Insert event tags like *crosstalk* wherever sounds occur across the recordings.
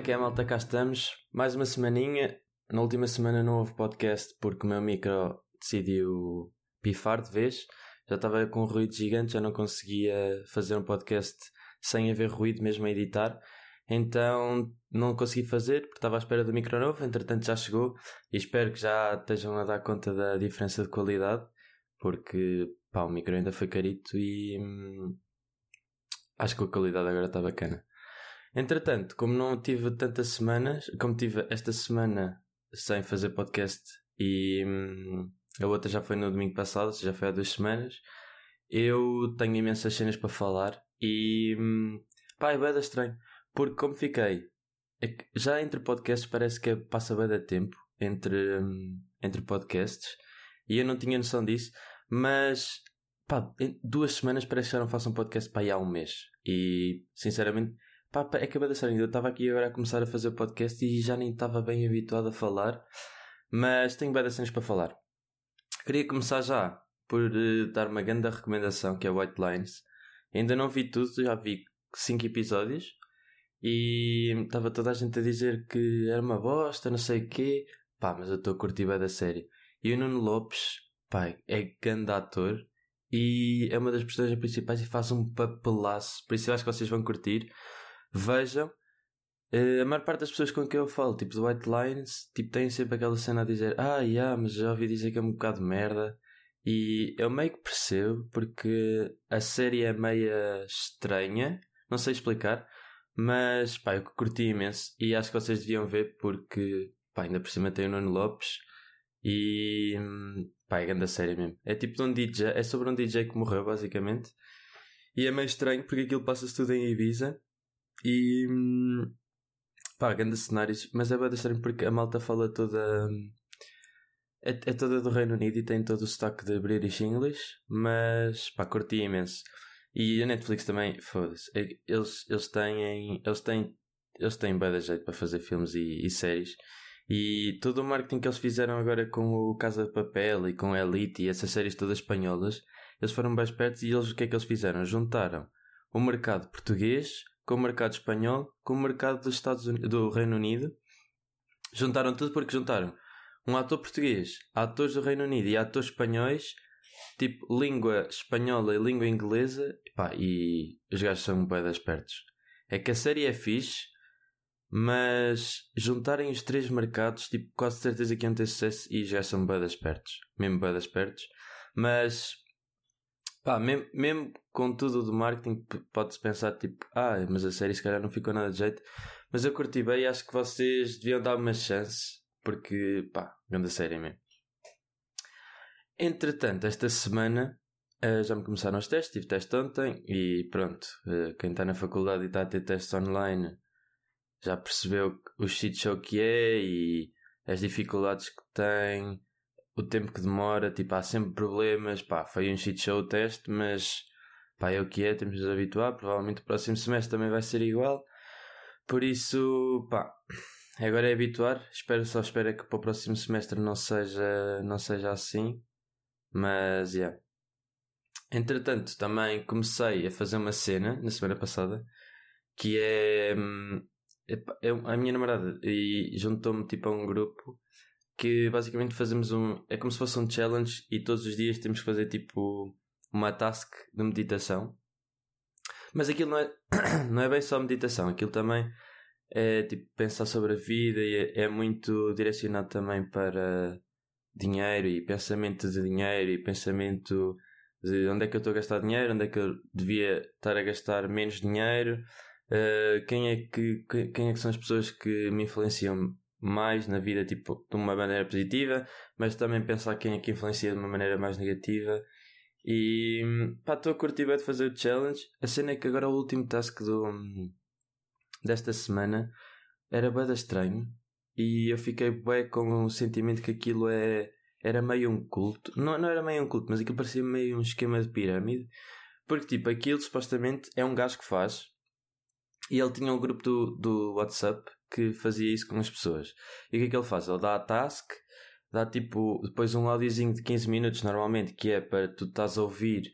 é que é, malta? Cá estamos. Mais uma semaninha. Na última semana não houve podcast porque o meu micro decidiu pifar de vez. Já estava com um ruído gigante, já não conseguia fazer um podcast sem haver ruído mesmo a editar. Então não consegui fazer porque estava à espera do micro novo. Entretanto já chegou e espero que já estejam a dar conta da diferença de qualidade porque pá, o micro ainda foi carito e hum, acho que a qualidade agora está bacana. Entretanto, como não tive tantas semanas, como tive esta semana sem fazer podcast e hum, a outra já foi no domingo passado, já foi há duas semanas, eu tenho imensas cenas para falar e hum, pá, é bem estranho, porque como fiquei, é já entre podcasts parece que passa bem de tempo entre, hum, entre podcasts e eu não tinha noção disso, mas pá, duas semanas parece que já não faço um podcast para aí há um mês e sinceramente Pá, é que a sério, eu estava aqui agora a começar a fazer o podcast e já nem estava bem habituado a falar, mas tenho bem cenas para falar. Queria começar já por uh, dar uma grande recomendação que é White Lines. Ainda não vi tudo, já vi 5 episódios e estava toda a gente a dizer que era uma bosta, não sei o quê. Pá, mas eu estou a curtir bem da série. E o Nuno Lopes, pá, é grande ator e é uma das personagens principais e faz um papelaço. Por isso eu acho que vocês vão curtir vejam. Uh, a maior parte das pessoas com quem eu falo, tipo do White Lines, tipo, têm sempre aquela cena a dizer Ah, yeah, mas já ouvi dizer que é um bocado de merda. E eu meio que percebo, porque a série é meia estranha, não sei explicar, mas pá, eu curti imenso e acho que vocês deviam ver porque pá, ainda por cima tem o Nuno Lopes e pá, é grande a série mesmo. É tipo de um DJ, é sobre um DJ que morreu basicamente e é meio estranho porque aquilo passa-se tudo em Ibiza e pá, grandes cenários, mas é bem estranho porque a malta fala toda. É, é, toda do Reino Unido e tem todo o sotaque de British English, mas pá, curti imenso. E a Netflix também, foda-se, é, eles, eles têm. Eles têm. Eles têm bem de jeito para fazer filmes e, e, séries. E todo o marketing que eles fizeram agora com o Casa de Papel e com Elite e essas séries todas espanholas, eles foram bem espertos e eles o que é que eles fizeram? Juntaram o mercado português com o mercado espanhol, com o mercado dos Estados Unidos, do Reino Unido. Juntaram tudo porque juntaram um ator português, atores do Reino Unido e atores espanhóis, tipo língua espanhola e língua inglesa, pá, e os gajos são bem espertos. É que a série é fixe, mas juntarem os três mercados, tipo, quase certeza que iam ter sucesso e já são bem espertos. Mesmo bem espertos. Mas Pá, mesmo, mesmo com tudo do marketing, pode-se pensar tipo, ah, mas a série se calhar não ficou nada de jeito. Mas eu curti bem e acho que vocês deviam dar uma chance, porque, pá, grande série mesmo. Entretanto, esta semana uh, já me começaram os testes, tive teste ontem e pronto, uh, quem está na faculdade e está a ter testes online já percebeu o shit show que é e as dificuldades que tem o tempo que demora, tipo, há sempre problemas, pá, foi um shit show o teste, mas pá, é o que é, temos de nos habituar, provavelmente o próximo semestre também vai ser igual, por isso, pá, agora é habituar, espero, só espero que para o próximo semestre não seja, não seja assim, mas, yeah. Entretanto, também comecei a fazer uma cena na semana passada, que é, hum, é, é a minha namorada, e juntou-me tipo a um grupo que basicamente fazemos um. É como se fosse um challenge e todos os dias temos que fazer tipo uma task de meditação. Mas aquilo não é, *coughs* não é bem só meditação, aquilo também é tipo pensar sobre a vida e é, é muito direcionado também para dinheiro e pensamento de dinheiro e pensamento de onde é que eu estou a gastar dinheiro, onde é que eu devia estar a gastar menos dinheiro, uh, quem, é que, quem é que são as pessoas que me influenciam mais na vida tipo, de uma maneira positiva, mas também pensar quem é que influencia de uma maneira mais negativa. E pá, estou a curtir bem de fazer o challenge. A cena é que agora o último task do, desta semana era bem estranho e eu fiquei bem com o sentimento que aquilo é, era meio um culto. Não, não era meio um culto, mas aquilo parecia meio um esquema de pirâmide. Porque tipo, aquilo supostamente é um gajo que faz e ele tinha um grupo do, do WhatsApp que fazia isso com as pessoas. E o que é que ele faz? Ele dá a task, dá tipo depois um áudiozinho de 15 minutos normalmente, que é para tu estás a ouvir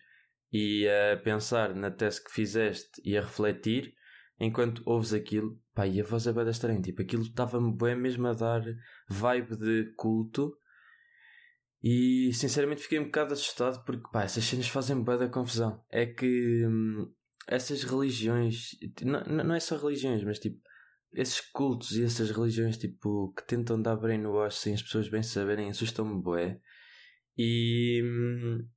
e a pensar na task que fizeste e a refletir. enquanto ouves aquilo, pá, e a voz é bem estranha, tipo, aquilo estava-me bem mesmo a dar vibe de culto e sinceramente fiquei um bocado assustado porque, pá, essas cenas fazem bem da confusão. É que hum, essas religiões, não, não é só religiões, mas tipo, esses cultos e essas religiões tipo que tentam dar brainwash sem as pessoas bem saberem assustam-me bué. E hum,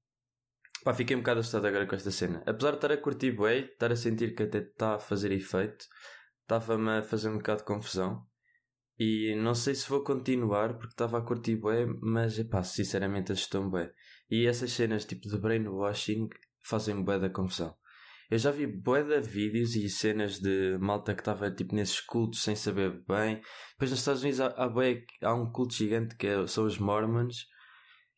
pá, fiquei um bocado assustado agora com esta cena. Apesar de estar a curtir bué, estar a sentir que até está a fazer efeito estava-me a fazer um bocado de confusão. E não sei se vou continuar porque estava a curtir bué, mas pá, sinceramente assustou-me bué. E essas cenas tipo de brainwashing fazem bué da confusão eu já vi bué de vídeos e cenas de malta que estava tipo nesses cultos sem saber bem. Depois nos Estados Unidos há, há, bué, há um culto gigante que é, são os Mormons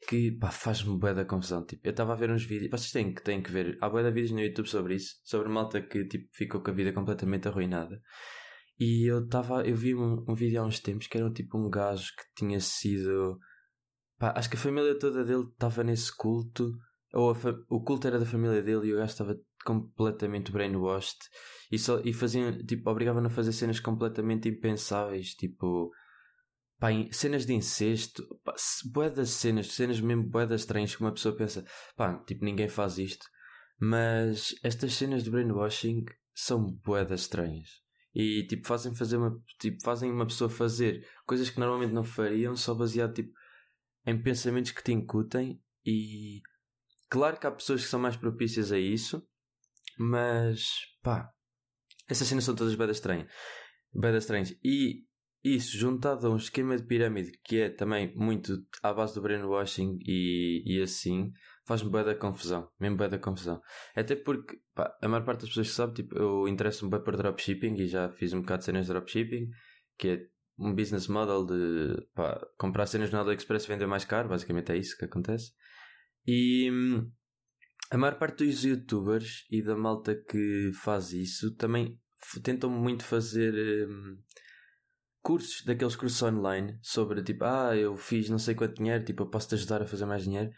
que pá, faz-me bué da confusão. Tipo, eu estava a ver uns vídeos, vocês têm, têm que ver, há bué de vídeos no YouTube sobre isso, sobre malta que tipo ficou com a vida completamente arruinada. E eu estava, eu vi um, um vídeo há uns tempos que era tipo um gajo que tinha sido. Pá, acho que a família toda dele estava nesse culto, ou o culto era da família dele e o gajo estava completamente brainwashed e, só, e faziam, tipo, obrigavam a fazer cenas completamente impensáveis, tipo, pá, cenas de incesto, pá, boedas cenas, cenas mesmo boedas estranhas que uma pessoa pensa, pá, tipo, ninguém faz isto, mas estas cenas de brainwashing são boedas estranhas. E tipo, fazem fazer uma, tipo, fazem uma pessoa fazer coisas que normalmente não fariam só baseado tipo, em pensamentos que te incutem e claro que há pessoas que são mais propícias a isso mas, pá, essas cenas são todas bem estranhas. Bem estranhas. E isso, juntado a um esquema de pirâmide que é também muito à base do brainwashing e, e assim, faz-me bem da confusão. Mesmo bem da confusão. Até porque, pá, a maior parte das pessoas que sabe, tipo, eu interesso-me bem por dropshipping e já fiz um bocado de cenas de dropshipping, que é um business model de pá, comprar cenas no AliExpress e vender mais caro, basicamente é isso que acontece. E hum, a maior parte dos youtubers e da malta que faz isso também tentam muito fazer um, cursos, daqueles cursos online sobre tipo, ah, eu fiz não sei quanto dinheiro, tipo, eu posso te ajudar a fazer mais dinheiro.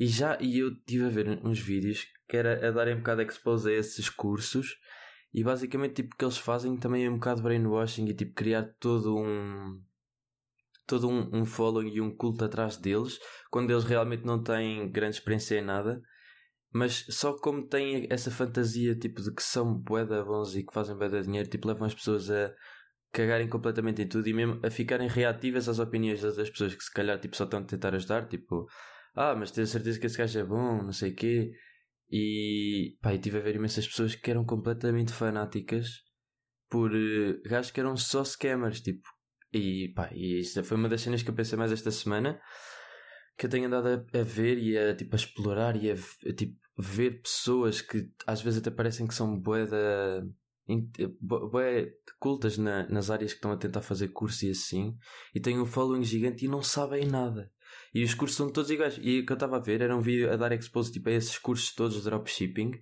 E já, e eu estive a ver uns vídeos que era a darem um bocado de expose a esses cursos e basicamente tipo o que eles fazem também é um bocado brainwashing e tipo criar todo um todo um, um following e um culto atrás deles quando eles realmente não têm grande experiência em nada mas só como têm essa fantasia tipo de que são boeda bons e que fazem boeda dinheiro, tipo levam as pessoas a cagarem completamente em tudo e mesmo a ficarem reativas às opiniões das pessoas que se calhar tipo, só estão a tentar ajudar, tipo, ah, mas tens certeza que esse gajo é bom, não sei o quê. E pá, eu tive a ver imensas pessoas que eram completamente fanáticas por uh, gajos que eram só scammers, tipo. E pá, e isso foi uma das cenas que eu pensei mais esta semana que eu tenho andado a, a, ver e a, tipo, a explorar e a, a, tipo, ver pessoas que às vezes até parecem que são bué, bué cultas na, nas áreas que estão a tentar fazer curso e assim e têm um following gigante e não sabem nada. E os cursos são todos iguais. E o que eu estava a ver era um vídeo a dar expose tipo, a esses cursos todos de dropshipping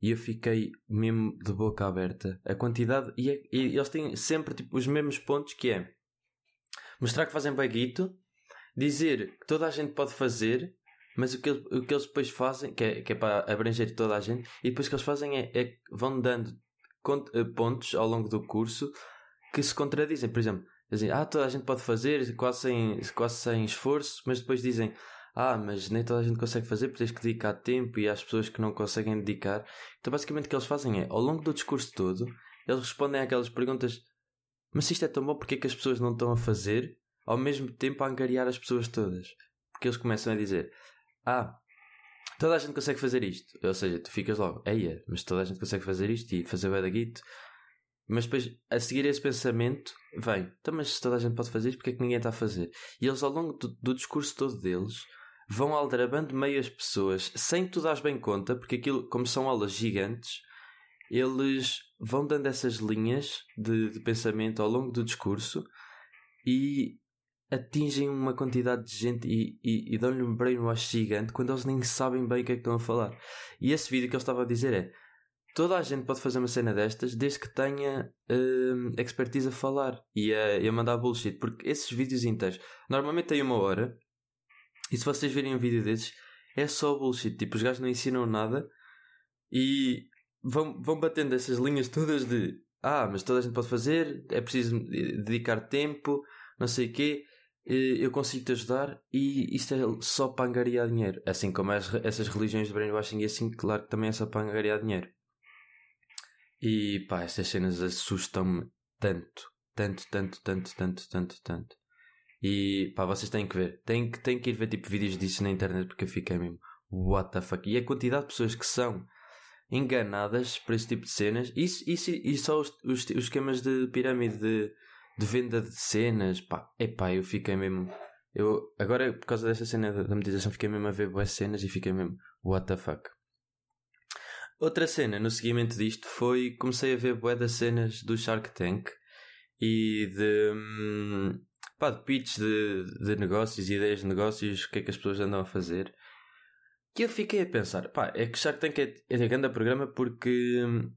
e eu fiquei mesmo de boca aberta. A quantidade. E, é, e eles têm sempre tipo, os mesmos pontos que é mostrar que fazem baguito dizer que toda a gente pode fazer, mas o que, o que eles depois fazem, que é, que é para abranger toda a gente, e depois o que eles fazem é, é vão dando eh, pontos ao longo do curso que se contradizem. Por exemplo, dizem, ah, toda a gente pode fazer, quase sem, quase sem esforço, mas depois dizem, ah, mas nem toda a gente consegue fazer porque tens que dedicar tempo e às pessoas que não conseguem dedicar. Então, basicamente, o que eles fazem é, ao longo do discurso todo, eles respondem àquelas perguntas: mas se isto é tão bom, porque é que as pessoas não estão a fazer? Ao mesmo tempo a angariar as pessoas todas. Porque eles começam a dizer: Ah, toda a gente consegue fazer isto. Ou seja, tu ficas logo, eia, mas toda a gente consegue fazer isto e fazer o guito. Mas depois, a seguir esse pensamento, vem, então, mas se toda a gente pode fazer isto, porque é que ninguém está a fazer? E eles, ao longo do, do discurso todo deles, vão aldrabando meias pessoas, sem tu dares bem conta, porque aquilo, como são aulas gigantes, eles vão dando essas linhas de, de pensamento ao longo do discurso e atingem uma quantidade de gente e, e, e dão-lhe um brainwash gigante quando eles nem sabem bem o que é que estão a falar. E esse vídeo que eu estava a dizer é: toda a gente pode fazer uma cena destas desde que tenha uh, expertise a falar e a, e a mandar bullshit. Porque esses vídeos inteiros normalmente têm uma hora e se vocês virem um vídeo desses é só bullshit. Tipo, os gajos não ensinam nada e vão, vão batendo essas linhas todas de ah, mas toda a gente pode fazer, é preciso dedicar tempo, não sei o quê, eu consigo te ajudar e isto é só para angariar dinheiro. Assim como as, essas religiões de brainwashing e assim, claro que também é só para angariar dinheiro. E pá, estas cenas assustam-me tanto, tanto, tanto, tanto, tanto, tanto, tanto. E pá, vocês têm que ver, têm que, têm que ir ver tipo vídeos disso na internet porque eu fiquei mesmo, what the fuck. E a quantidade de pessoas que são enganadas por esse tipo de cenas, isso, isso e só os, os, os esquemas de pirâmide de de venda de cenas, pá, epá, eu fiquei mesmo. Eu, agora, por causa dessa cena da, meditação, fiquei mesmo a ver boas cenas e fiquei mesmo, what the fuck. Outra cena no seguimento disto foi comecei a ver bué das cenas do Shark Tank e de, hum, pá, de pitch de, de negócios, ideias de negócios, o que é que as pessoas andam a fazer. E eu fiquei a pensar, pá, é que Shark Tank é, é grande programa porque hum,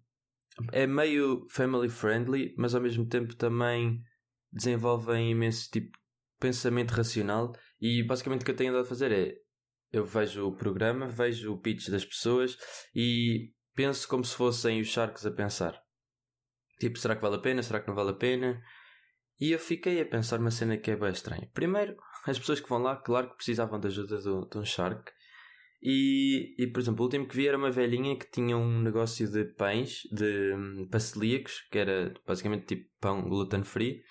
é meio family friendly, mas ao mesmo tempo também desenvolvem imenso tipo pensamento racional e basicamente o que eu tenho andado a fazer é eu vejo o programa, vejo o pitch das pessoas e penso como se fossem os Sharks a pensar. Tipo, será que vale a pena? Será que não vale a pena? E eu fiquei a pensar uma cena que é bem estranha. Primeiro, as pessoas que vão lá, claro que precisavam da ajuda do, de um Shark e, e, por exemplo, o último que vi era uma velhinha que tinha um negócio de pães, de um, celíacos, que era basicamente tipo pão gluten free.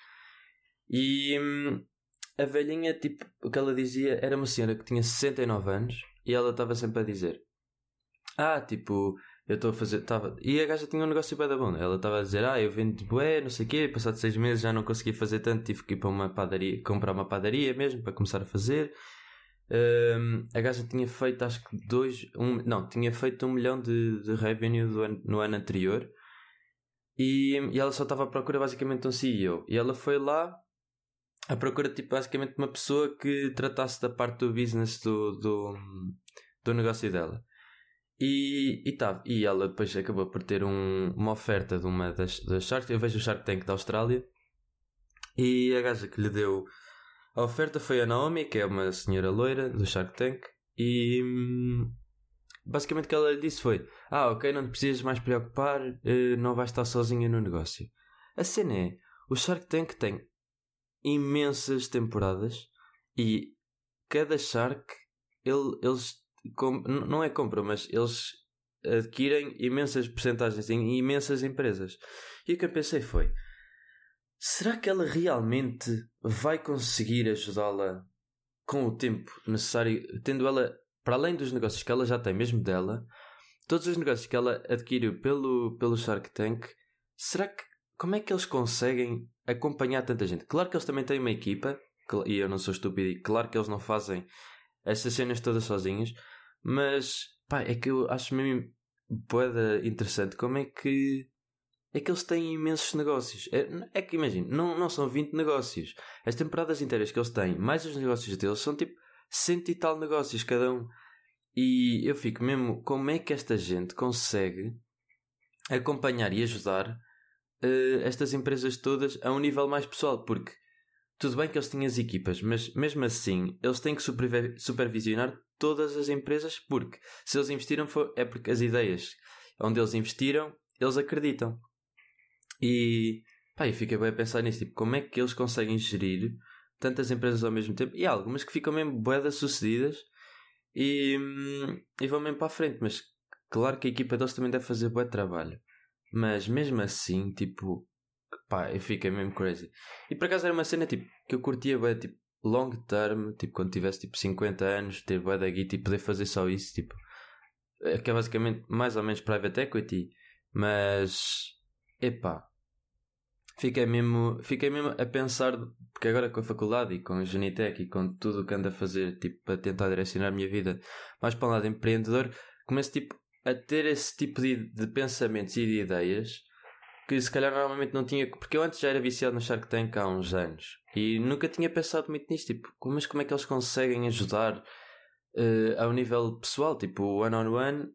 E um, a velhinha, tipo, o que ela dizia era uma senhora que tinha 69 anos e ela estava sempre a dizer: Ah, tipo, eu estou a fazer. Tava... E a gaja tinha um negócio bem da bom. Ela estava a dizer: Ah, eu vendo bué, não sei o quê, passado seis meses já não consegui fazer tanto, tive que ir para uma padaria, comprar uma padaria mesmo para começar a fazer. Um, a gaja tinha feito acho que dois, um, não, tinha feito um milhão de, de revenue no ano anterior e, e ela só estava à procura basicamente de um CEO. E ela foi lá à procura tipo, basicamente de uma pessoa que tratasse da parte do business do, do, do negócio dela. E, e, tá, e ela depois acabou por ter um, uma oferta de uma das, das Shark. Eu vejo o Shark Tank da Austrália e a gaja que lhe deu a oferta foi a Naomi, que é uma senhora loira do Shark Tank, e hum, basicamente o que ela lhe disse foi: Ah, ok, não te precisas mais preocupar, eh, não vais estar sozinha no negócio. A cena é: o Shark Tank tem imensas temporadas e cada Shark ele, eles não é compra, mas eles adquirem imensas porcentagens em imensas empresas. E o que eu pensei foi: será que ela realmente vai conseguir ajudá-la com o tempo necessário, tendo ela, para além dos negócios que ela já tem, mesmo dela, todos os negócios que ela adquiriu pelo, pelo Shark Tank, será que como é que eles conseguem acompanhar tanta gente? Claro que eles também têm uma equipa, e eu não sou estúpido, e claro que eles não fazem essas cenas todas sozinhos, mas pá, é que eu acho mesmo boeda interessante como é que é que eles têm imensos negócios. É, é que imagina, não, não são 20 negócios. As temporadas inteiras que eles têm, mais os negócios deles, são tipo cento e tal negócios cada um. E eu fico mesmo, como é que esta gente consegue acompanhar e ajudar uh, estas empresas todas a um nível mais pessoal? Porque tudo bem que eles têm as equipas, mas mesmo assim eles têm que supervisionar todas as empresas porque se eles investiram é porque as ideias onde eles investiram, eles acreditam. E pá, eu bem a pensar nisso, tipo, como é que eles conseguem gerir tantas empresas ao mesmo tempo e há algumas que ficam mesmo boedas sucedidas e, hum, e vão mesmo para a frente, mas claro que a equipa deles também deve fazer bom trabalho. Mas mesmo assim, tipo, pá, eu fiquei mesmo crazy. E por acaso era uma cena tipo que eu curtia bem, tipo, long term, tipo, quando tivesse tipo 50 anos, ter bué da guita e poder fazer só isso, tipo, é que é basicamente mais ou menos private equity, mas epá, fiquei mesmo, fiquei mesmo a pensar, porque agora com a faculdade e com a Genitec e com tudo o que ando a fazer, tipo, para tentar direcionar a minha vida mais para um lado empreendedor, começo, tipo, a ter esse tipo de, de pensamentos e de ideias que se calhar normalmente não tinha, porque eu antes já era viciado no Shark Tank há uns anos e nunca tinha pensado muito nisto, tipo, mas como é que eles conseguem ajudar uh, ao nível pessoal, tipo, one-on-one -on -one,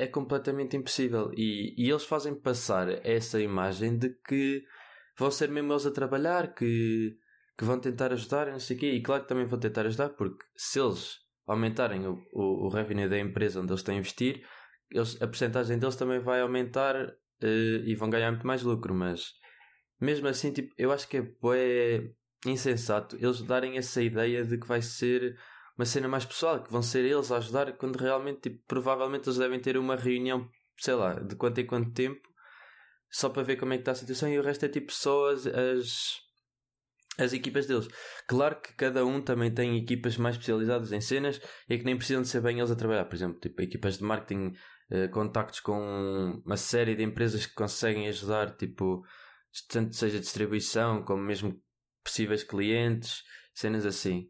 é completamente impossível. E, e eles fazem passar essa imagem de que vão ser mesmo eles a trabalhar, que, que vão tentar ajudar, não sei o quê. E claro que também vão tentar ajudar, porque se eles aumentarem o, o, o revenue da empresa onde eles estão a investir, eles, a porcentagem deles também vai aumentar uh, e vão ganhar muito mais lucro, mas mesmo assim, tipo, eu acho que é, é insensato eles darem essa ideia de que vai ser uma cena mais pessoal, que vão ser eles a ajudar, quando realmente, tipo, provavelmente eles devem ter uma reunião, sei lá, de quanto em quanto tempo, só para ver como é que está a situação, e o resto é tipo só as, as, as equipas deles. Claro que cada um também tem equipas mais especializadas em cenas e que nem precisam de ser bem eles a trabalhar. Por exemplo, tipo, equipas de marketing, eh, contactos com uma série de empresas que conseguem ajudar, tipo, tanto seja distribuição como mesmo possíveis clientes, cenas assim.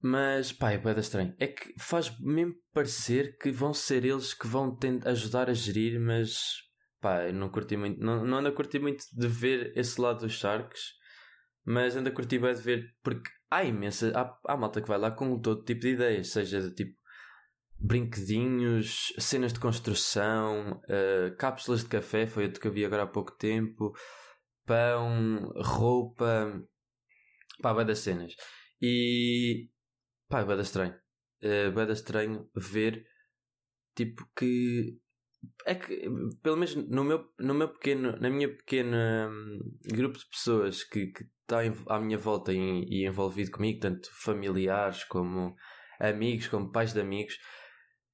Mas, pá, é bem estranho. É que faz mesmo parecer que vão ser eles que vão ajudar a gerir, mas, pá, eu não curti muito, não, não ando a curtir muito de ver esse lado dos Sharks, mas ando a curtir bem de ver, porque há imensa, há, há malta que vai lá com todo tipo de ideias, seja de tipo brinquedinhos, cenas de construção, uh, cápsulas de café, foi outro que eu vi agora há pouco tempo, pão, roupa, pá, vai das cenas. E pá, bada estranho. É bada estranho ver tipo que é que pelo menos no meu, no meu pequeno, na minha pequena um, grupo de pessoas que, que está à minha volta e, e envolvido comigo, tanto familiares como amigos, como pais de amigos,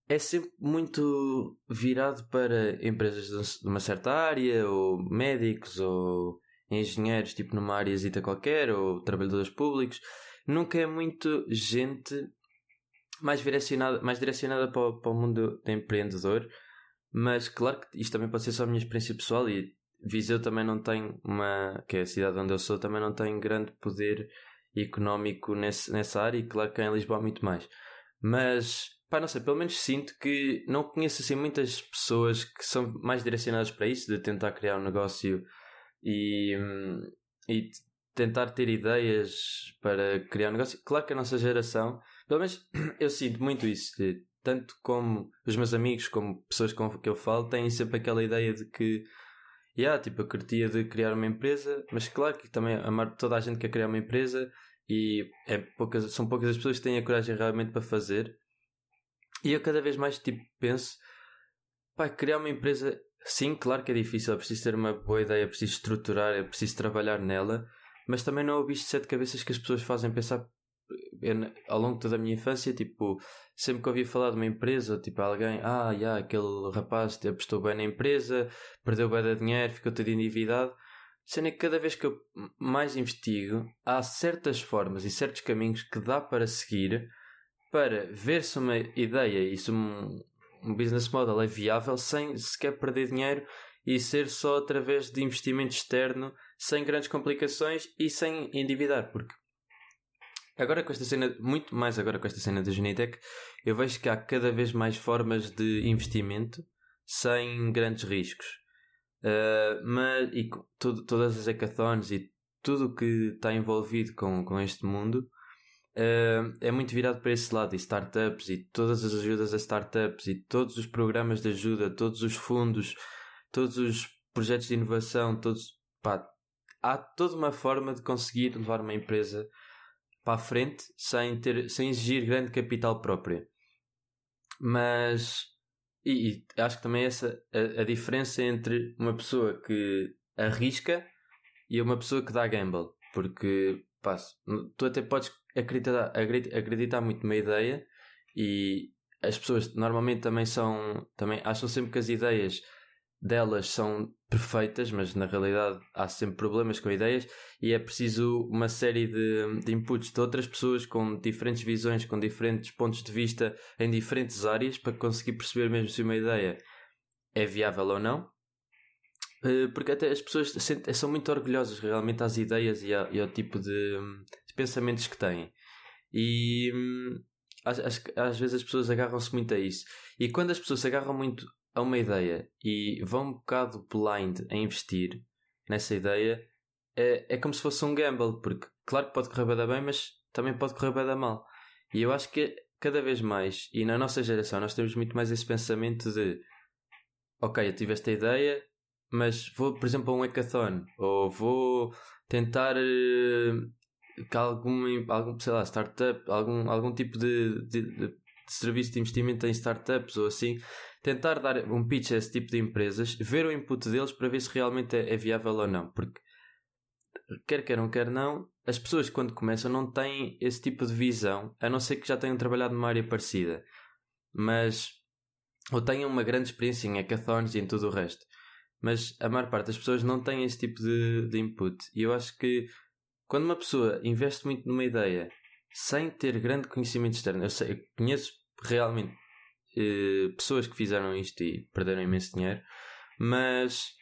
é sempre muito virado para empresas de uma certa área, ou médicos, ou engenheiros, tipo numa área qualquer, ou trabalhadores públicos. Nunca é muito gente mais direcionada, mais direcionada para, o, para o mundo do empreendedor, mas claro que isto também pode ser só a minha experiência pessoal e Viseu também não tem uma, que é a cidade onde eu sou, também não tem grande poder económico nesse, nessa área e claro que em Lisboa há muito mais. Mas pá, não sei, pelo menos sinto que não conheço assim muitas pessoas que são mais direcionadas para isso, de tentar criar um negócio e, hum, e tentar ter ideias para criar um negócio. Claro que a nossa geração, pelo menos *clears throat* eu sinto muito isso, de, tanto como os meus amigos, como pessoas com que eu falo, têm sempre aquela ideia de que, yeah, tipo, eu curtia de criar uma empresa, mas claro que também toda a gente quer criar uma empresa e é poucas, são poucas as pessoas que têm a coragem realmente para fazer. E eu cada vez mais tipo, penso, pá, criar uma empresa, sim, claro que é difícil, é preciso ter uma boa ideia, é preciso estruturar, é preciso trabalhar nela, mas também não é o bicho de sete cabeças que as pessoas fazem pensar eu, ao longo de toda a minha infância, tipo, sempre que ouvi falar de uma empresa, tipo, alguém, ah, yeah, aquele rapaz apostou bem na empresa, perdeu bem de dinheiro, ficou todo endividado. Sendo que cada vez que eu mais investigo, há certas formas e certos caminhos que dá para seguir para ver se uma ideia e se um, um business model é viável sem sequer perder dinheiro e ser só através de investimento externo, sem grandes complicações e sem endividar, porque agora com esta cena, muito mais agora com esta cena da Genitec, eu vejo que há cada vez mais formas de investimento sem grandes riscos. Uh, mas e tudo, todas as hackathons e tudo que está envolvido com, com este mundo uh, é muito virado para esse lado, e startups, e todas as ajudas a startups, e todos os programas de ajuda, todos os fundos, todos os projetos de inovação, todos. Pá, há toda uma forma de conseguir levar uma empresa para a frente sem, ter, sem exigir grande capital próprio. Mas. E, e acho que também essa a, a diferença entre uma pessoa que arrisca e uma pessoa que dá gamble. Porque pá, tu até podes acreditar, acreditar muito numa ideia e as pessoas normalmente também são também acham sempre que as ideias delas são perfeitas, mas na realidade há sempre problemas com ideias e é preciso uma série de, de inputs de outras pessoas com diferentes visões, com diferentes pontos de vista em diferentes áreas para conseguir perceber mesmo se uma ideia é viável ou não. Eh, porque até as pessoas são muito orgulhosas realmente às ideias e ao, e ao tipo de, pensamentos que têm. E hum, às, às vezes as pessoas agarram-se muito a isso. E quando as pessoas se agarram muito a uma ideia e vão um bocado blind a investir nessa ideia, é, é como se fosse um gamble, porque claro que pode correr bem, bem mas também pode correr bem mal. E eu acho que cada vez mais, e na nossa geração, nós temos muito mais esse pensamento de ok, eu tive esta ideia, mas vou, por exemplo, a um hackathon, ou vou tentar uh, que algum, algum, sei lá, startup, algum, algum tipo de, de, de serviço de investimento em startups ou assim, tentar dar um pitch a esse tipo de empresas, ver o input deles para ver se realmente é, é viável ou não. Porque, quer queiram, quer não, as pessoas quando começam não têm esse tipo de visão, a não ser que já tenham trabalhado numa área parecida. Mas, ou tenham uma grande experiência em hackathons e em tudo o resto. Mas a maior parte das pessoas não tem esse tipo de, de input. E eu acho que quando uma pessoa investe muito numa ideia sem ter grande conhecimento externo, eu, sei, eu conheço realmente eh, pessoas que fizeram isto e perderam imenso dinheiro, mas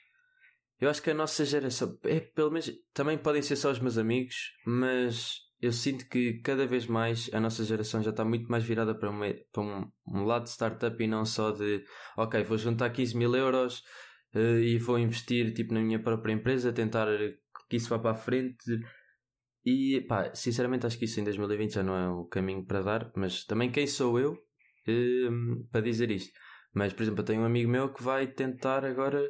eu acho que a nossa geração, é, pelo menos, também podem ser só os meus amigos, mas eu sinto que cada vez mais a nossa geração já está muito mais virada para, uma, para um, um, lado de startup e não só de ok, vou juntar 15 mil euros uh, e vou investir tipo, na minha própria empresa, tentar que isso vá para a frente. E pá, sinceramente acho que isso em 2020 já não é o caminho para dar, mas também quem sou eu uh, para dizer isto. Mas, por exemplo, eu tenho um amigo meu que vai tentar agora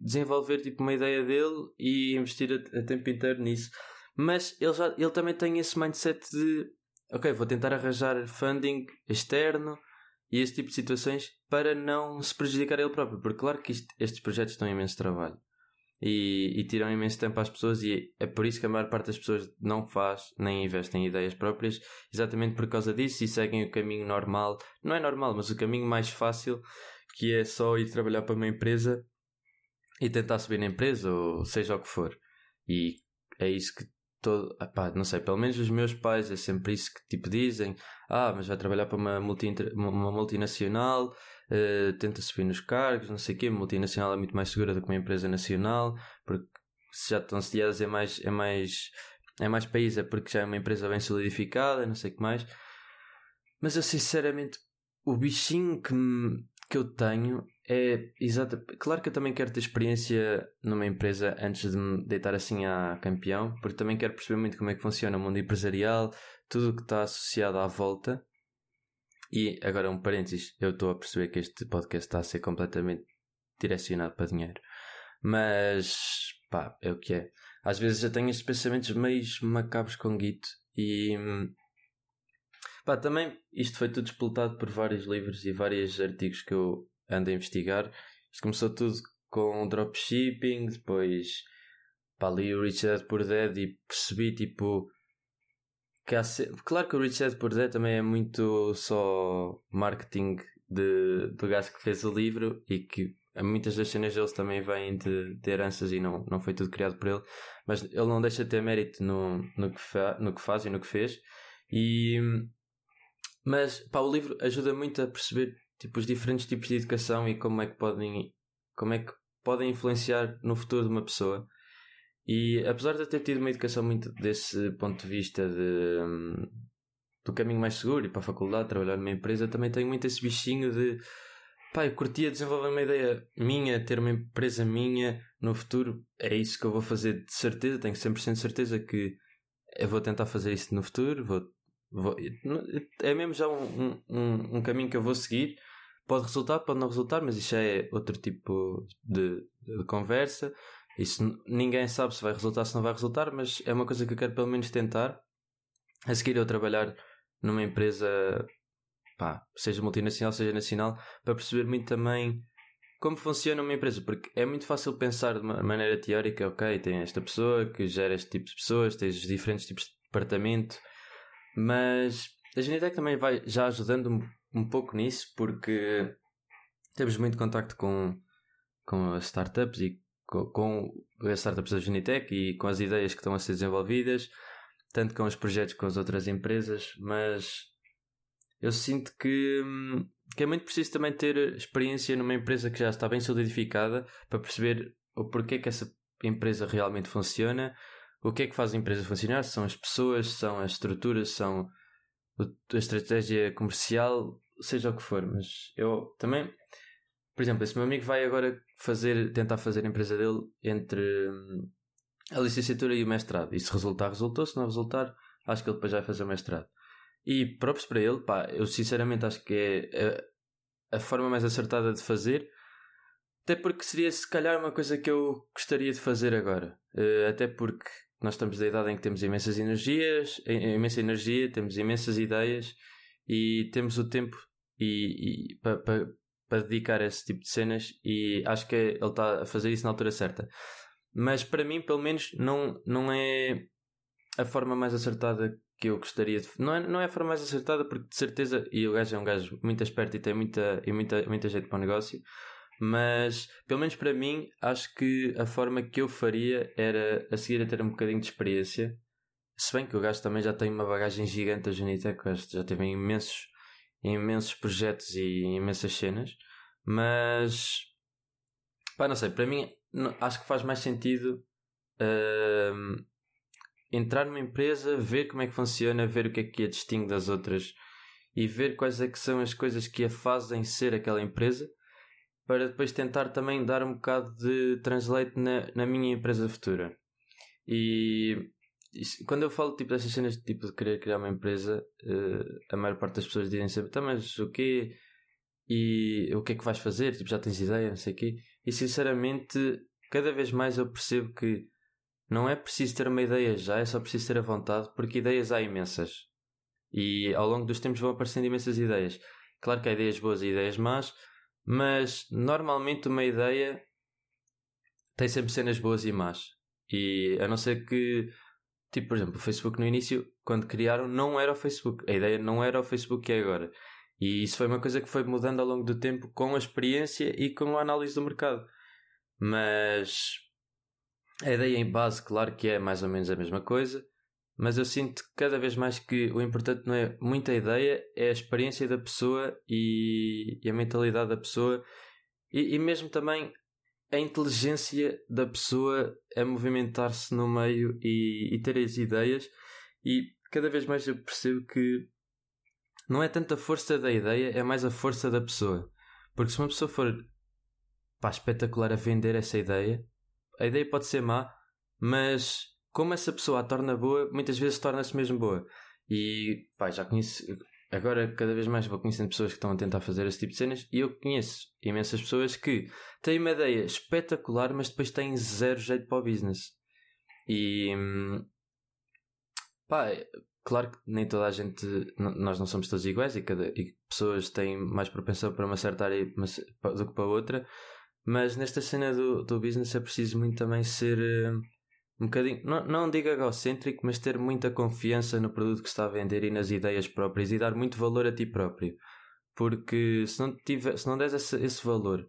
desenvolver tipo uma ideia dele e investir a, a tempo inteiro nisso. Mas ele, já, ele também tem esse mindset de ok, vou tentar arranjar funding externo e esse tipo de situações para não se prejudicar ele próprio, porque claro que isto, estes projetos dão imenso trabalho e, e, tiram imenso tempo às pessoas e é por isso que a maior parte das pessoas não faz nem investe em ideias próprias, exatamente por causa disso e seguem o caminho normal, não é normal, mas o caminho mais fácil que é só ir trabalhar para uma empresa e tentar subir na empresa, ou seja o que for. E é isso que todo. Epá, não sei, pelo menos os meus pais é sempre isso que tipo dizem. Ah, mas vai trabalhar para uma, multi, uma multinacional, uh, tenta subir nos cargos, não sei o quê. Multinacional é muito mais segura do que uma empresa nacional, porque se já estão sediadas é mais, é mais. É mais país, é porque já é uma empresa bem solidificada, não sei o que mais. Mas eu sinceramente, o bichinho que, que eu tenho é exato. Claro que eu também quero ter experiência numa empresa antes de me deitar assim a campeão, porque também quero perceber muito como é que funciona o mundo empresarial, tudo o que está associado à volta. E agora um parênteses, eu estou a perceber que este podcast está a ser completamente direcionado para dinheiro. Mas pá, é o que é. Às vezes eu tenho estes pensamentos meio macabros com Git e pá, também isto foi tudo explotado por vários livros e vários artigos que eu ando a investigar. Isto começou tudo com dropshipping, depois pá, li o Rich Dad Poor Dad e percebi tipo que se... claro que o Rich Dad Poor Dad também é muito só marketing de, do gajo que fez o livro e que muitas das cenas deles também vêm de, de heranças e não, não foi tudo criado por ele, mas ele não deixa de ter mérito no, no, que, fa, no que faz e no que fez. E, mas pá, o livro ajuda muito a perceber tipo, os diferentes tipos de educação e como é que podem, como é que podem influenciar no futuro de uma pessoa. E apesar de eu ter tido uma educação muito desse ponto de vista de, um, do caminho mais seguro e para a faculdade, trabalhar numa empresa, também tenho muito esse bichinho de pá, eu curtia desenvolver uma ideia minha, ter uma empresa minha no futuro. É isso que eu vou fazer de certeza, tenho 100% de certeza que eu vou tentar fazer isso no futuro, vou é mesmo já um, um, um caminho que eu vou seguir. Pode resultar, pode não resultar, mas isso é outro tipo de, de conversa. Isso ninguém sabe se vai resultar, se não vai resultar, mas é uma coisa que eu quero pelo menos tentar. A seguir eu trabalhar numa empresa, pá, seja multinacional, seja nacional, para perceber muito também como funciona uma empresa, porque é muito fácil pensar de uma maneira teórica, ok, tem esta pessoa que gera este tipo de pessoas, tens diferentes tipos de departamento, mas a Genitec também vai já ajudando um, um pouco nisso, porque temos muito contacto com, com as startups e com, as startups da Genitec e com as ideias que estão a ser desenvolvidas, tanto com os projetos com as outras empresas, mas eu sinto que, que é muito preciso também ter experiência numa empresa que já está bem solidificada para perceber o porquê que essa empresa realmente funciona o que é que faz a empresa funcionar? São as pessoas, são as estruturas, são a estratégia comercial, seja o que for. Mas eu também, por exemplo, esse meu amigo vai agora fazer, tentar fazer a empresa dele entre hum, a licenciatura e o mestrado. E se resultar, resultou. Se não resultar, acho que ele depois vai fazer o mestrado. E próprios para ele, pá, eu sinceramente acho que é a, a forma mais acertada de fazer. Até porque seria se calhar uma coisa que eu gostaria de fazer agora. Uh, até porque nós estamos da idade em que temos imensas energias, imensa energia, temos imensas ideias e temos o tempo e, e para pa, pa dedicar a esse tipo de cenas e acho que ele está a fazer isso na altura certa. Mas para mim, pelo menos, não, não é a forma mais acertada que eu gostaria de. Não é, não é a forma mais acertada, porque de certeza. E o gajo é um gajo muito esperto e tem muita, e muita, muita gente para o negócio. Mas, pelo menos para mim, acho que a forma que eu faria era a seguir a ter um bocadinho de experiência. Se bem que o gajo também já tem uma bagagem gigante da Genitec, já teve imensos, imensos projetos e imensas cenas. Mas, pá, não sei, para mim acho que faz mais sentido uh, entrar numa empresa, ver como é que funciona, ver o que é que a distingue das outras e ver quais é que são as coisas que a fazem ser aquela empresa para depois tentar também dar um bocado de translate na, na minha empresa futura. E isso, quando eu falo tipo dessas cenas tipo, de querer criar uma empresa, uh, a maior parte das pessoas dizem sempre, tá, mas o quê? E o que é que vais fazer? Tipo, já tens ideia, não sei o quê. E sinceramente, cada vez mais eu percebo que não é preciso ter uma ideia já, é só preciso ter a vontade, porque ideias há imensas. E ao longo dos tempos vão aparecendo imensas ideias. Claro que há ideias boas e ideias más, mas normalmente uma ideia tem sempre cenas boas e más. E a não ser que, tipo, por exemplo, o Facebook no início, quando criaram, não era o Facebook. A ideia não era o Facebook que é agora. E isso foi uma coisa que foi mudando ao longo do tempo com a experiência e com a análise do mercado. Mas a ideia em base, claro que é mais ou menos a mesma coisa, mas eu sinto cada vez mais que o importante não é muita ideia, é a experiência da pessoa e, e a mentalidade da pessoa e, e, mesmo também a inteligência da pessoa a movimentar-se no meio e, e ter as ideias. E cada vez mais eu percebo que não é tanto a força da ideia, é mais a força da pessoa. Porque se uma pessoa for pá, espetacular a vender essa ideia, a ideia pode ser má, mas como essa pessoa a torna boa, muitas vezes torna-se mesmo boa. E pá, já conheço, agora cada vez mais vou conhecendo pessoas que estão a tentar fazer esse tipo de cenas e eu conheço imensas pessoas que têm uma ideia espetacular, mas depois têm zero jeito para o business. E pá, claro que nem toda a gente, nós não somos todos iguais e, cada, e pessoas têm mais propensão para uma certa área do que para outra, mas nesta cena do, do business é preciso muito também ser uh, um bocadinho, não, não digo egocêntrico, mas ter muita confiança no produto que está a vender e nas ideias próprias e dar muito valor a ti próprio. Porque se não, tiver, se não des esse, esse valor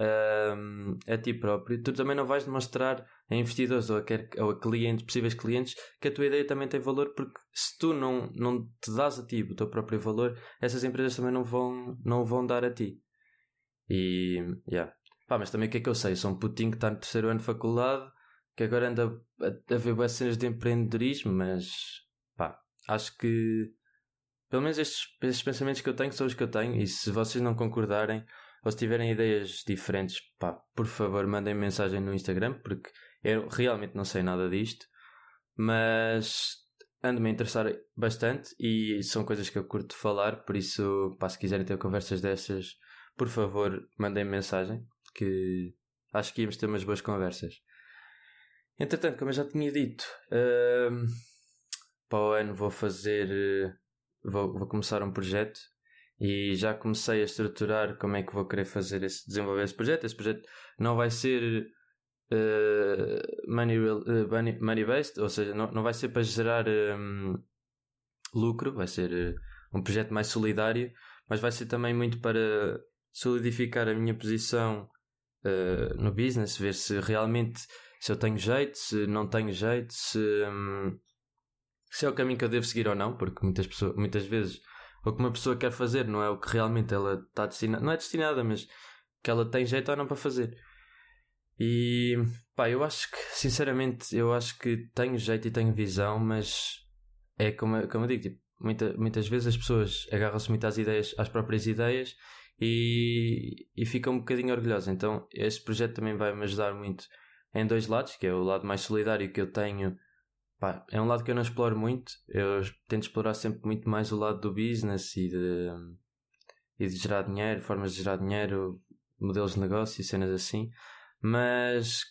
uh, a ti próprio, tu também não vais demonstrar a investidores ou a, ou a clientes, possíveis clientes, que a tua ideia também tem valor, porque se tu não, não te dás a ti o teu próprio valor, essas empresas também não vão, não vão dar a ti. E, yeah. Pá, mas também o que é que eu sei? sou um putinho que está no terceiro ano de faculdade, que agora anda a, a ver boas cenas de empreendedorismo, mas pá, acho que pelo menos estes, estes pensamentos que eu tenho são os que eu tenho, e se vocês não concordarem ou se tiverem ideias diferentes, pá, por favor, mandem mensagem no Instagram, porque eu realmente não sei nada disto, mas ando-me a interessar bastante e são coisas que eu curto falar, por isso, pá, se quiserem ter conversas dessas, por favor, mandem mensagem que acho que íamos ter umas boas conversas. Entretanto, como eu já tinha dito, para o ano vou fazer. Uh, vou, vou começar um projeto e já comecei a estruturar como é que vou querer fazer esse, desenvolver esse projeto. Esse projeto não vai ser uh, money, uh, money based, ou seja, não, não vai ser para gerar um, lucro, vai ser um projeto mais solidário, mas vai ser também muito para solidificar a minha posição no business, ver se realmente se eu tenho jeito, se não tenho jeito, se, um, se é o caminho que eu devo seguir ou não, porque muitas, pessoas, muitas vezes o que uma pessoa quer fazer não é o que realmente ela está destinada, não é destinada, mas que ela tem jeito ou não para fazer. E pá, eu acho que, sinceramente, eu acho que tenho jeito e tenho visão, mas é como, como eu digo, tipo, muita, muitas vezes as pessoas agarram-se muito às ideias, às próprias ideias e, e fica um bocadinho orgulhosa. Então, este projeto também vai me ajudar muito em dois lados, que é o lado mais solidário que eu tenho. Pá, é um lado que eu não exploro muito. Eu tento explorar sempre muito mais o lado do business e de, e de gerar dinheiro, formas de gerar dinheiro, modelos de negócio e cenas assim. Mas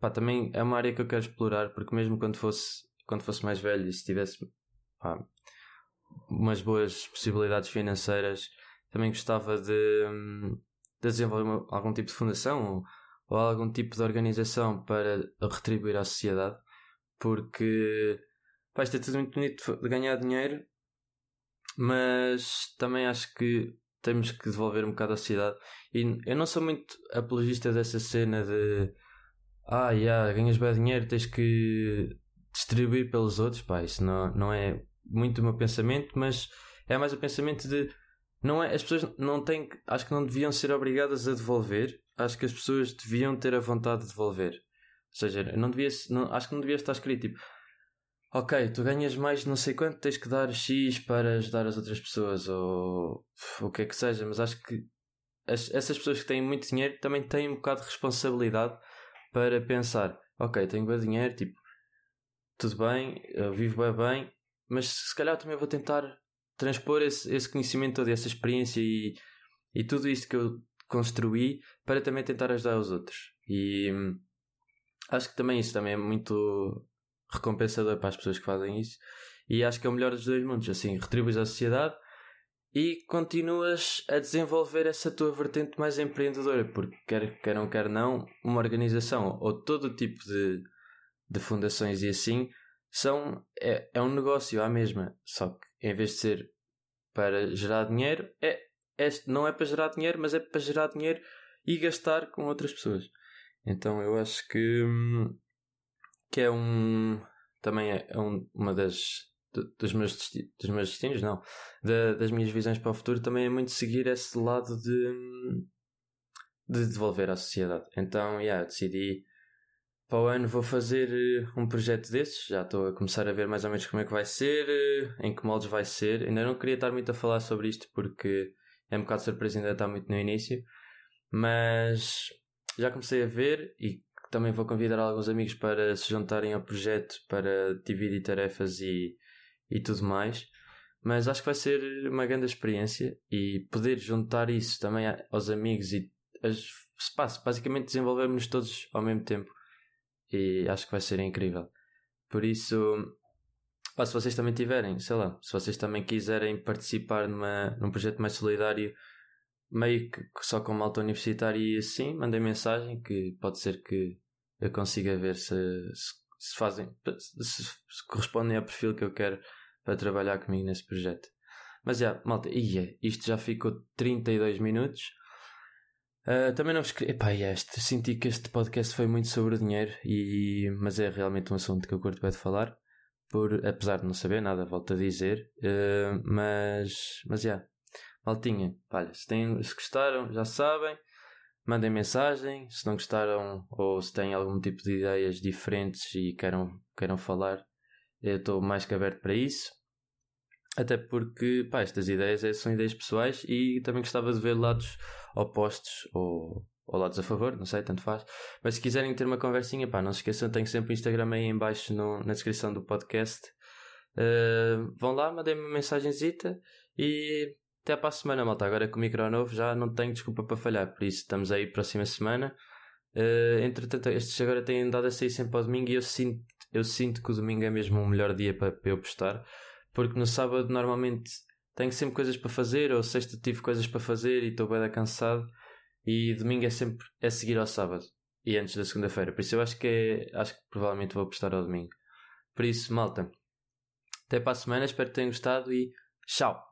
pá, também é uma área que eu quero explorar, porque mesmo quando fosse, quando fosse mais velho e se tivesse pá, umas boas possibilidades financeiras também gostava de, hum, de desenvolver uma, algum tipo de fundação ou, algum tipo de organização para retribuir à sociedade, porque pá, isto é tudo muito bonito de ganhar dinheiro, mas também acho que temos que devolver um bocado à sociedade. E eu não sou muito apologista dessa cena de ah, yeah, ganhas bem dinheiro, tens que distribuir pelos outros. Pá, isso não, não é muito o meu pensamento, mas é mais o pensamento de não é, as pessoas não têm, acho que não deviam ser obrigadas a devolver, acho que as pessoas deviam ter a vontade de devolver. Ou seja, não devia, não, acho que não devia estar escrito tipo, ok, tu ganhas mais não sei quanto, tens que dar X para ajudar as outras pessoas, ou o que é que seja, mas acho que as, essas pessoas que têm muito dinheiro também têm um bocado de responsabilidade para pensar, ok, tenho bem dinheiro, tipo, tudo bem, eu vivo bem bem, mas se calhar também vou tentar transpor esse, esse conhecimento todo, essa experiência e, e tudo isto que eu construí para também tentar ajudar os outros. E hum, acho que também isso também é muito recompensador para as pessoas que fazem isso. E acho que é o melhor dos dois mundos. Assim, retribuis à sociedade e continuas a desenvolver essa tua vertente mais empreendedora, porque quer, quer não quer não, uma organização ou todo tipo de, de fundações e assim são é, é um negócio à mesma, só que em vez de ser para gerar dinheiro, é, é, não é para gerar dinheiro, mas é para gerar dinheiro e gastar com outras pessoas. Então eu acho que, hum, que é um. Também é, é um, uma das. Dos meus, dos meus destinos, não. Da, das minhas visões para o futuro também é muito seguir esse lado de. Hum, de devolver à sociedade. Então, yeah, eu decidi para o ano vou fazer eh, um projeto desses, já estou a começar a ver mais ou menos como é que vai ser, eh, em que moldes vai ser. Ainda não queria estar muito a falar sobre isto porque é um bocado surpresa, ainda está muito no início, mas já comecei a ver e também vou convidar alguns amigos para se juntarem ao projeto para dividir tarefas e, e tudo mais. Mas acho que vai ser uma grande experiência e poder juntar isso também aos amigos e as, basicamente desenvolvermos todos ao mesmo tempo e acho que vai ser incrível. Por isso, pá, se vocês também tiverem, sei lá, se vocês também quiserem participar numa, num projeto mais solidário, meio que só com malta universitária e assim, mandem mensagem que pode ser que eu consiga ver se, se, se fazem, se, se, correspondem ao perfil que eu quero para trabalhar comigo nesse projeto. Mas já, malta, ia, isto já ficou 32 minutos. Uh, também não vos queria. Epá, este, senti que este podcast foi muito sobre o dinheiro, e... mas é realmente um assunto que eu curto bem de falar, por, apesar de não saber nada, volto a dizer. Uh, mas, mas já, yeah. maltinha, olha, se, têm, se gostaram, já sabem, mandem mensagem. Se não gostaram ou se têm algum tipo de ideias diferentes e queiram, queiram falar, eu estou mais que aberto para isso. Até porque, pá, estas ideias é, são ideias pessoais e também gostava de ver lados opostos ou, ou lados a favor, não sei, tanto faz. Mas se quiserem ter uma conversinha, pá, não se esqueçam, tenho sempre o Instagram aí em baixo no, na descrição do podcast. Uh, vão lá, mandem-me uma mensagenzita e até para a semana, malta. Agora com o micro novo já não tenho desculpa para falhar, por isso estamos aí próxima semana. Uh, entretanto, estes agora têm andado a sair sempre ao domingo e eu sinto, eu sinto que o domingo é mesmo o melhor dia para, para eu postar porque no sábado normalmente tenho sempre coisas para fazer, ou sexta tive coisas para fazer e estou bem cansado, e domingo é sempre é seguir ao sábado e antes da segunda-feira. Por isso eu acho que é, acho que provavelmente vou apostar ao domingo. Por isso, malta, até para a semana, espero que tenham gostado e tchau!